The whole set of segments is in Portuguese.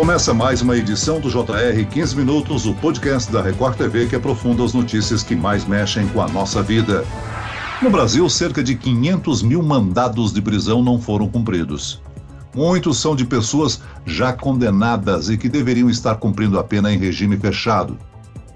Começa mais uma edição do JR 15 Minutos, o podcast da Record TV que aprofunda as notícias que mais mexem com a nossa vida. No Brasil, cerca de 500 mil mandados de prisão não foram cumpridos. Muitos são de pessoas já condenadas e que deveriam estar cumprindo a pena em regime fechado.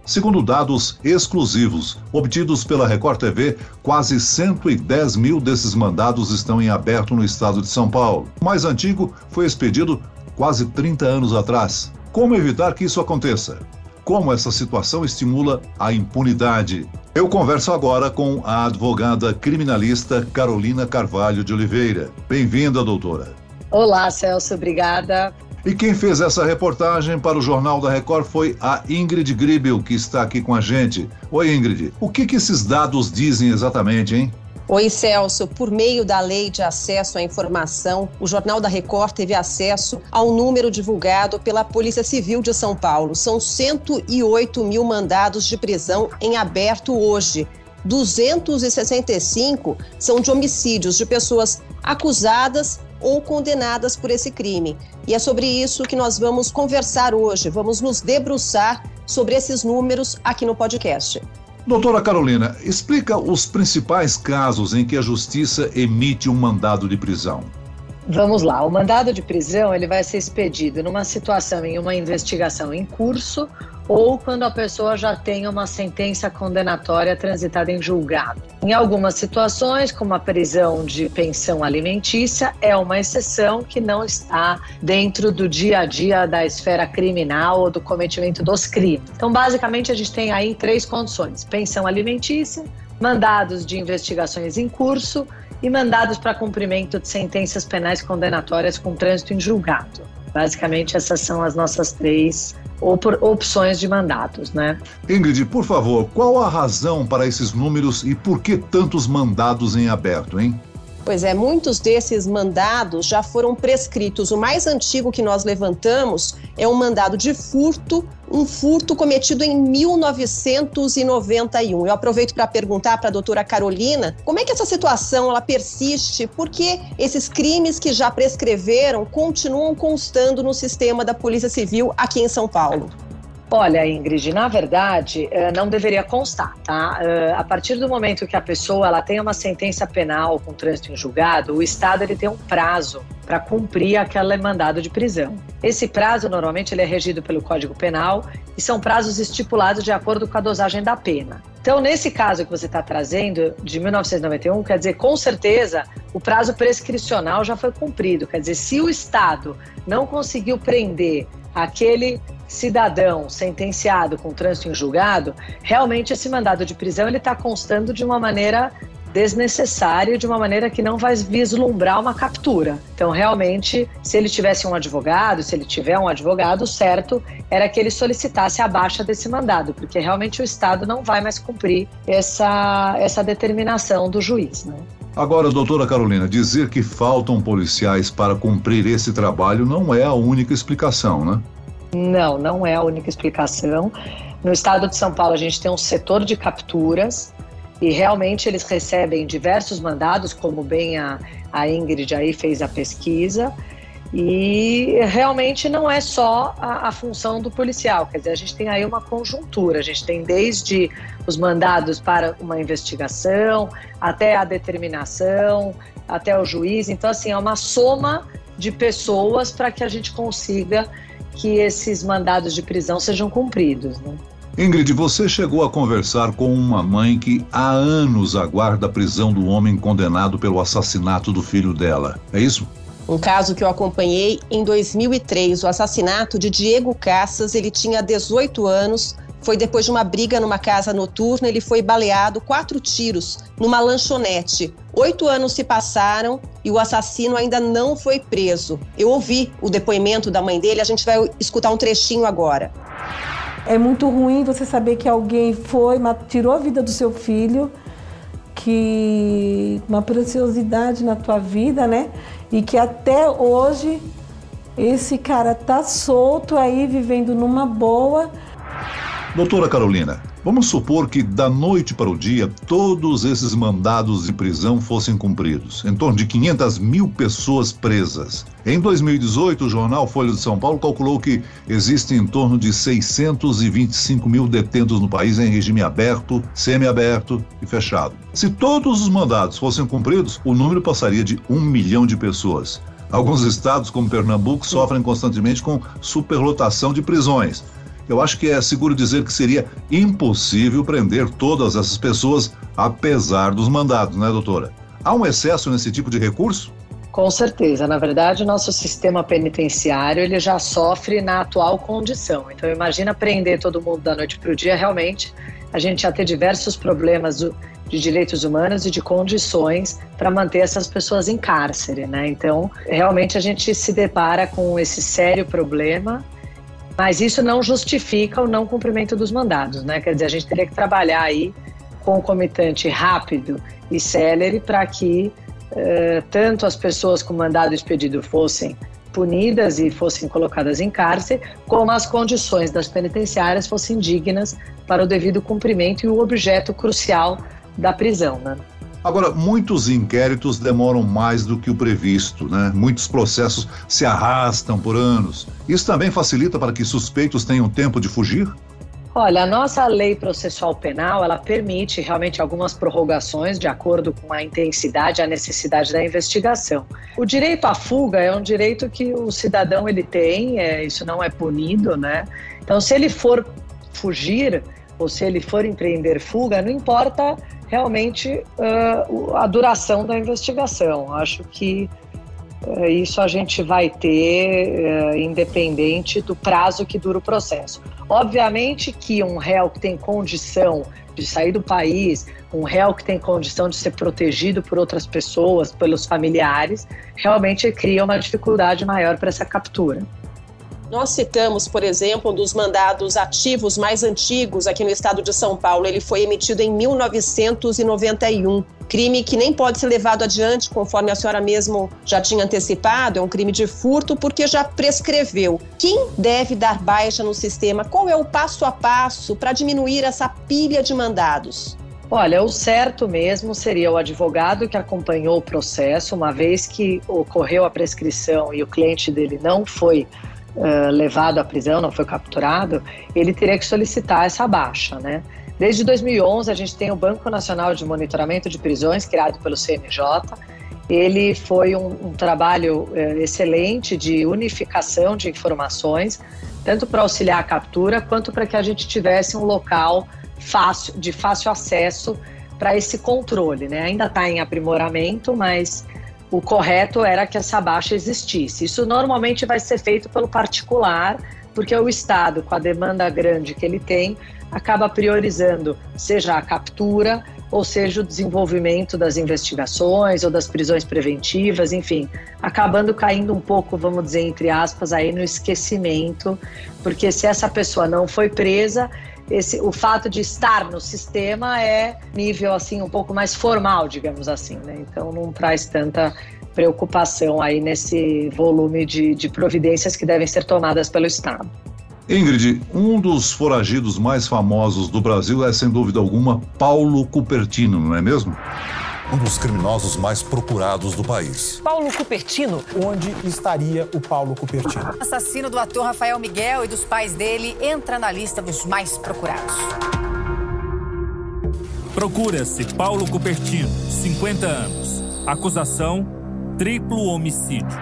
Segundo dados exclusivos obtidos pela Record TV, quase 110 mil desses mandados estão em aberto no estado de São Paulo. O mais antigo foi expedido quase 30 anos atrás. Como evitar que isso aconteça? Como essa situação estimula a impunidade? Eu converso agora com a advogada criminalista Carolina Carvalho de Oliveira. Bem-vinda, doutora. Olá, Celso, obrigada. E quem fez essa reportagem para o Jornal da Record foi a Ingrid Gribel, que está aqui com a gente. Oi, Ingrid. O que, que esses dados dizem exatamente, hein? Oi, Celso. Por meio da Lei de Acesso à Informação, o Jornal da Record teve acesso ao número divulgado pela Polícia Civil de São Paulo. São 108 mil mandados de prisão em aberto hoje. 265 são de homicídios de pessoas acusadas ou condenadas por esse crime. E é sobre isso que nós vamos conversar hoje. Vamos nos debruçar sobre esses números aqui no podcast. Doutora Carolina, explica os principais casos em que a justiça emite um mandado de prisão. Vamos lá, o mandado de prisão ele vai ser expedido numa situação em uma investigação em curso ou quando a pessoa já tem uma sentença condenatória transitada em julgado. Em algumas situações, como a prisão de pensão alimentícia, é uma exceção que não está dentro do dia a dia da esfera criminal ou do cometimento dos crimes. Então, basicamente, a gente tem aí três condições: pensão alimentícia, mandados de investigações em curso e mandados para cumprimento de sentenças penais condenatórias com trânsito em julgado. Basicamente, essas são as nossas três opções de mandatos, né? Ingrid, por favor, qual a razão para esses números e por que tantos mandados em aberto, hein? Pois é, muitos desses mandados já foram prescritos. O mais antigo que nós levantamos é um mandado de furto, um furto cometido em 1991. Eu aproveito para perguntar para a doutora Carolina como é que essa situação ela persiste, porque esses crimes que já prescreveram continuam constando no sistema da Polícia Civil aqui em São Paulo. Olha, Ingrid, na verdade, eh, não deveria constar, tá? Eh, a partir do momento que a pessoa ela tem uma sentença penal com trânsito em julgado, o Estado ele tem um prazo para cumprir aquele mandado de prisão. Esse prazo, normalmente, ele é regido pelo Código Penal e são prazos estipulados de acordo com a dosagem da pena. Então, nesse caso que você está trazendo, de 1991, quer dizer, com certeza, o prazo prescricional já foi cumprido. Quer dizer, se o Estado não conseguiu prender aquele cidadão sentenciado com trânsito em julgado, realmente esse mandado de prisão ele está constando de uma maneira desnecessária, de uma maneira que não vai vislumbrar uma captura. Então, realmente, se ele tivesse um advogado, se ele tiver um advogado, certo era que ele solicitasse a baixa desse mandado, porque realmente o Estado não vai mais cumprir essa, essa determinação do juiz. Né? Agora, doutora Carolina, dizer que faltam policiais para cumprir esse trabalho não é a única explicação, né? Não, não é a única explicação. No estado de São Paulo, a gente tem um setor de capturas e realmente eles recebem diversos mandados, como bem a, a Ingrid aí fez a pesquisa. E realmente não é só a, a, função do policial, quer dizer, a gente tem aí uma conjuntura, a gente tem desde os mandados para uma investigação, até a determinação, até o juiz. Então, assim, é uma soma de pessoas para que a gente consiga que esses mandados de prisão sejam cumpridos. Né? Ingrid, você chegou a conversar com uma mãe que há anos aguarda a prisão do homem condenado pelo assassinato do filho dela. É isso? Um caso que eu acompanhei em 2003, o assassinato de Diego Cassas. Ele tinha 18 anos, foi depois de uma briga numa casa noturna. Ele foi baleado quatro tiros numa lanchonete. Oito anos se passaram e o assassino ainda não foi preso. Eu ouvi o depoimento da mãe dele, a gente vai escutar um trechinho agora. É muito ruim você saber que alguém foi, tirou a vida do seu filho, que uma preciosidade na tua vida, né? E que até hoje esse cara tá solto aí, vivendo numa boa Doutora Carolina, Vamos supor que da noite para o dia todos esses mandados de prisão fossem cumpridos, em torno de 500 mil pessoas presas. Em 2018, o jornal Folha de São Paulo calculou que existem em torno de 625 mil detentos no país em regime aberto, semiaberto e fechado. Se todos os mandados fossem cumpridos, o número passaria de um milhão de pessoas. Alguns estados, como Pernambuco, sofrem constantemente com superlotação de prisões eu acho que é seguro dizer que seria impossível prender todas essas pessoas, apesar dos mandados, né, doutora? Há um excesso nesse tipo de recurso? Com certeza. Na verdade, o nosso sistema penitenciário ele já sofre na atual condição. Então, imagina prender todo mundo da noite para o dia. Realmente, a gente já tem diversos problemas de direitos humanos e de condições para manter essas pessoas em cárcere, né? Então, realmente a gente se depara com esse sério problema mas isso não justifica o não cumprimento dos mandados, né? Quer dizer, a gente teria que trabalhar aí com comitante rápido e célere para que uh, tanto as pessoas com mandado expedido fossem punidas e fossem colocadas em cárcere, como as condições das penitenciárias fossem dignas para o devido cumprimento e o objeto crucial da prisão, né? Agora, muitos inquéritos demoram mais do que o previsto, né? Muitos processos se arrastam por anos. Isso também facilita para que suspeitos tenham tempo de fugir? Olha, a nossa lei processual penal, ela permite realmente algumas prorrogações de acordo com a intensidade e a necessidade da investigação. O direito à fuga é um direito que o cidadão ele tem, é, isso não é punido, né? Então, se ele for fugir ou se ele for empreender fuga, não importa realmente uh, a duração da investigação. Acho que uh, isso a gente vai ter uh, independente do prazo que dura o processo. Obviamente que um réu que tem condição de sair do país, um réu que tem condição de ser protegido por outras pessoas, pelos familiares, realmente cria uma dificuldade maior para essa captura. Nós citamos, por exemplo, um dos mandados ativos mais antigos aqui no estado de São Paulo. Ele foi emitido em 1991. Crime que nem pode ser levado adiante, conforme a senhora mesmo já tinha antecipado, é um crime de furto porque já prescreveu. Quem deve dar baixa no sistema? Qual é o passo a passo para diminuir essa pilha de mandados? Olha, o certo mesmo seria o advogado que acompanhou o processo, uma vez que ocorreu a prescrição e o cliente dele não foi levado à prisão, não foi capturado, ele teria que solicitar essa baixa, né? Desde 2011, a gente tem o Banco Nacional de Monitoramento de Prisões, criado pelo CNJ. Ele foi um, um trabalho excelente de unificação de informações, tanto para auxiliar a captura, quanto para que a gente tivesse um local fácil, de fácil acesso para esse controle. Né? Ainda está em aprimoramento, mas o correto era que essa baixa existisse. Isso normalmente vai ser feito pelo particular, porque o Estado, com a demanda grande que ele tem, acaba priorizando, seja a captura, ou seja o desenvolvimento das investigações ou das prisões preventivas, enfim, acabando caindo um pouco, vamos dizer, entre aspas, aí no esquecimento, porque se essa pessoa não foi presa, esse, o fato de estar no sistema é nível assim um pouco mais formal, digamos assim, né? Então não traz tanta preocupação aí nesse volume de, de providências que devem ser tomadas pelo Estado. Ingrid, um dos foragidos mais famosos do Brasil é, sem dúvida alguma, Paulo Cupertino, não é mesmo? Um dos criminosos mais procurados do país. Paulo Cupertino. Onde estaria o Paulo Cupertino? O assassino do ator Rafael Miguel e dos pais dele entra na lista dos mais procurados. Procura-se Paulo Cupertino, 50 anos. Acusação: triplo homicídio.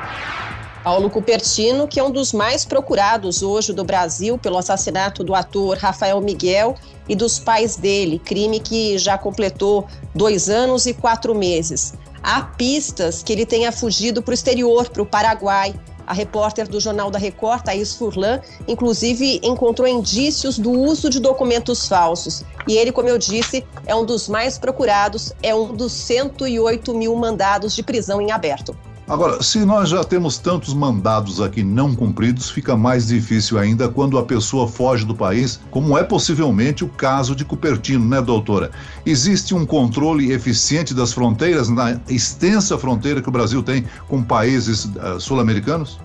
Paulo Cupertino, que é um dos mais procurados hoje do Brasil pelo assassinato do ator Rafael Miguel e dos pais dele, crime que já completou dois anos e quatro meses. Há pistas que ele tenha fugido para o exterior, para o Paraguai. A repórter do Jornal da Record, Thaís Furlan, inclusive encontrou indícios do uso de documentos falsos. E ele, como eu disse, é um dos mais procurados, é um dos 108 mil mandados de prisão em aberto. Agora, se nós já temos tantos mandados aqui não cumpridos, fica mais difícil ainda quando a pessoa foge do país, como é possivelmente o caso de Cupertino, né, doutora? Existe um controle eficiente das fronteiras, na extensa fronteira que o Brasil tem com países uh, sul-americanos?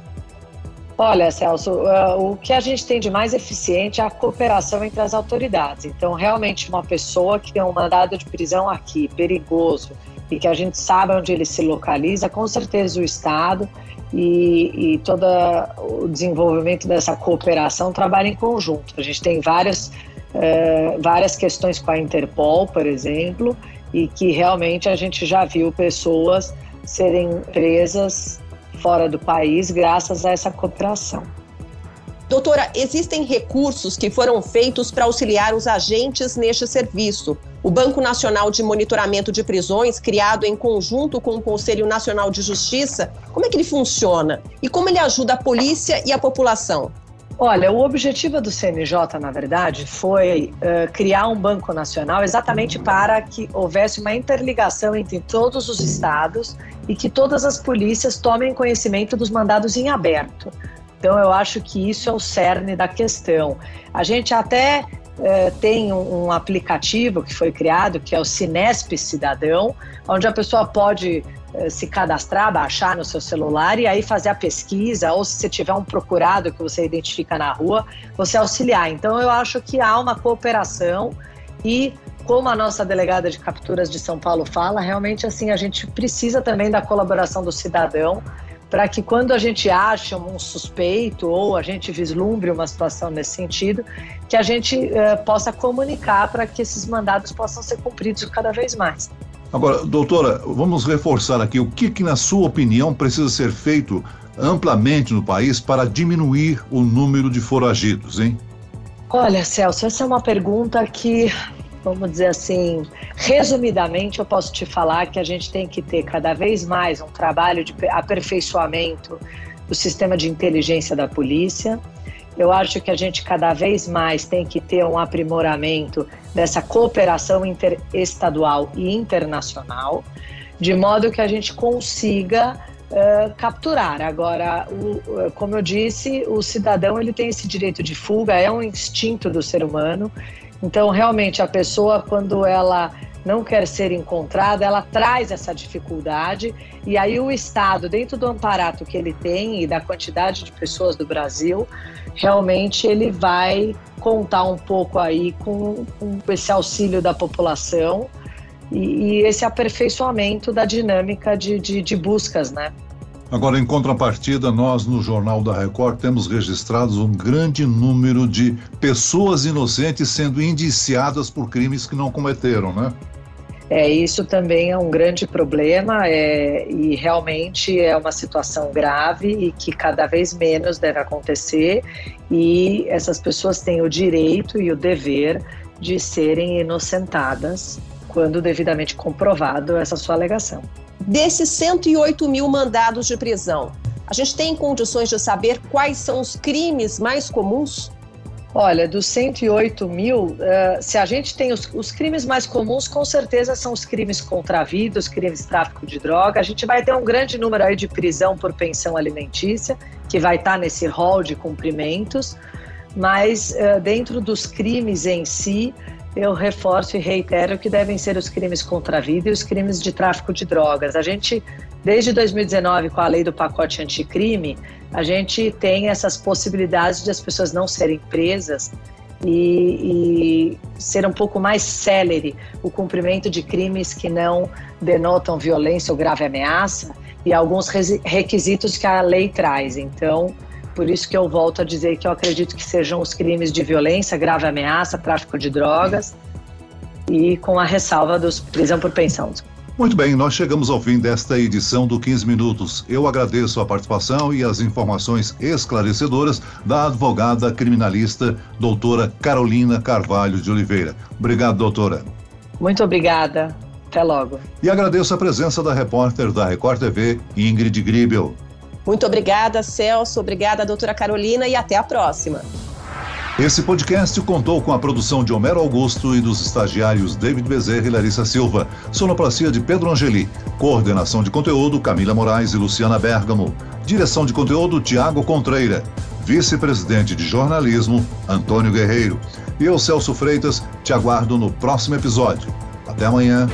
Olha, Celso, uh, o que a gente tem de mais eficiente é a cooperação entre as autoridades. Então, realmente, uma pessoa que tem um mandado de prisão aqui, perigoso, e que a gente sabe onde ele se localiza, com certeza o Estado e, e todo o desenvolvimento dessa cooperação trabalha em conjunto. A gente tem várias, uh, várias questões com a Interpol, por exemplo, e que realmente a gente já viu pessoas serem presas fora do país graças a essa cooperação. Doutora, existem recursos que foram feitos para auxiliar os agentes neste serviço. O Banco Nacional de Monitoramento de Prisões, criado em conjunto com o Conselho Nacional de Justiça, como é que ele funciona? E como ele ajuda a polícia e a população? Olha, o objetivo do CNJ, na verdade, foi uh, criar um banco nacional exatamente para que houvesse uma interligação entre todos os estados e que todas as polícias tomem conhecimento dos mandados em aberto. Então, eu acho que isso é o cerne da questão. A gente até uh, tem um, um aplicativo que foi criado, que é o Cinesp Cidadão, onde a pessoa pode eh, se cadastrar, baixar no seu celular e aí fazer a pesquisa, ou se você tiver um procurado que você identifica na rua, você auxiliar. Então eu acho que há uma cooperação e como a nossa delegada de capturas de São Paulo fala, realmente assim a gente precisa também da colaboração do cidadão para que quando a gente acha um suspeito ou a gente vislumbre uma situação nesse sentido, que a gente uh, possa comunicar para que esses mandados possam ser cumpridos cada vez mais. Agora, doutora, vamos reforçar aqui o que, que, na sua opinião, precisa ser feito amplamente no país para diminuir o número de foragidos, hein? Olha, Celso, essa é uma pergunta que, vamos dizer assim, resumidamente, eu posso te falar que a gente tem que ter cada vez mais um trabalho de aperfeiçoamento do sistema de inteligência da polícia eu acho que a gente cada vez mais tem que ter um aprimoramento dessa cooperação interestadual e internacional, de modo que a gente consiga uh, capturar. Agora, o, como eu disse, o cidadão ele tem esse direito de fuga, é um instinto do ser humano. Então, realmente, a pessoa, quando ela não quer ser encontrada, ela traz essa dificuldade e aí o Estado, dentro do amparato que ele tem e da quantidade de pessoas do Brasil, realmente ele vai contar um pouco aí com, com esse auxílio da população e, e esse aperfeiçoamento da dinâmica de, de, de buscas, né? Agora, em contrapartida, nós no Jornal da Record temos registrados um grande número de pessoas inocentes sendo indiciadas por crimes que não cometeram, né? É, isso também é um grande problema é, e realmente é uma situação grave e que cada vez menos deve acontecer e essas pessoas têm o direito e o dever de serem inocentadas quando devidamente comprovado essa sua alegação. Desses 108 mil mandados de prisão, a gente tem condições de saber quais são os crimes mais comuns? Olha, dos 108 mil, uh, se a gente tem os, os, crimes mais comuns, com certeza são os crimes contra a vida, os crimes de tráfico de droga. A gente vai ter um grande número aí de prisão por pensão alimentícia, que vai estar nesse rol de cumprimentos. Mas uh, dentro dos crimes em si, eu reforço e reitero que devem ser os crimes contra a vida e os crimes de tráfico de drogas. A gente, desde 2019, com a lei do pacote anticrime, a gente tem essas possibilidades de as pessoas não serem presas e, e, ser um pouco mais célere o cumprimento de crimes que não denotam violência ou grave ameaça e alguns requisitos que a lei traz. Então, por isso que eu volto a dizer que eu acredito que sejam os crimes de violência, grave ameaça, tráfico de drogas e com a ressalva dos prisão por pensão. Muito bem, nós chegamos ao fim desta edição do 15 Minutos. Eu agradeço a participação e as informações esclarecedoras da advogada criminalista doutora Carolina Carvalho de Oliveira. Obrigado, doutora. Muito obrigada. Até logo. E agradeço a presença da repórter da Record TV, Ingrid Gribel. Muito obrigada, Celso. Obrigada, doutora Carolina, e até a próxima. Esse podcast contou com a produção de Homero Augusto e dos estagiários David Bezerra e Larissa Silva, sonoplastia de Pedro Angeli, coordenação de conteúdo Camila Moraes e Luciana Bergamo, direção de conteúdo Tiago Contreira, vice-presidente de jornalismo Antônio Guerreiro. E eu, Celso Freitas, te aguardo no próximo episódio. Até amanhã.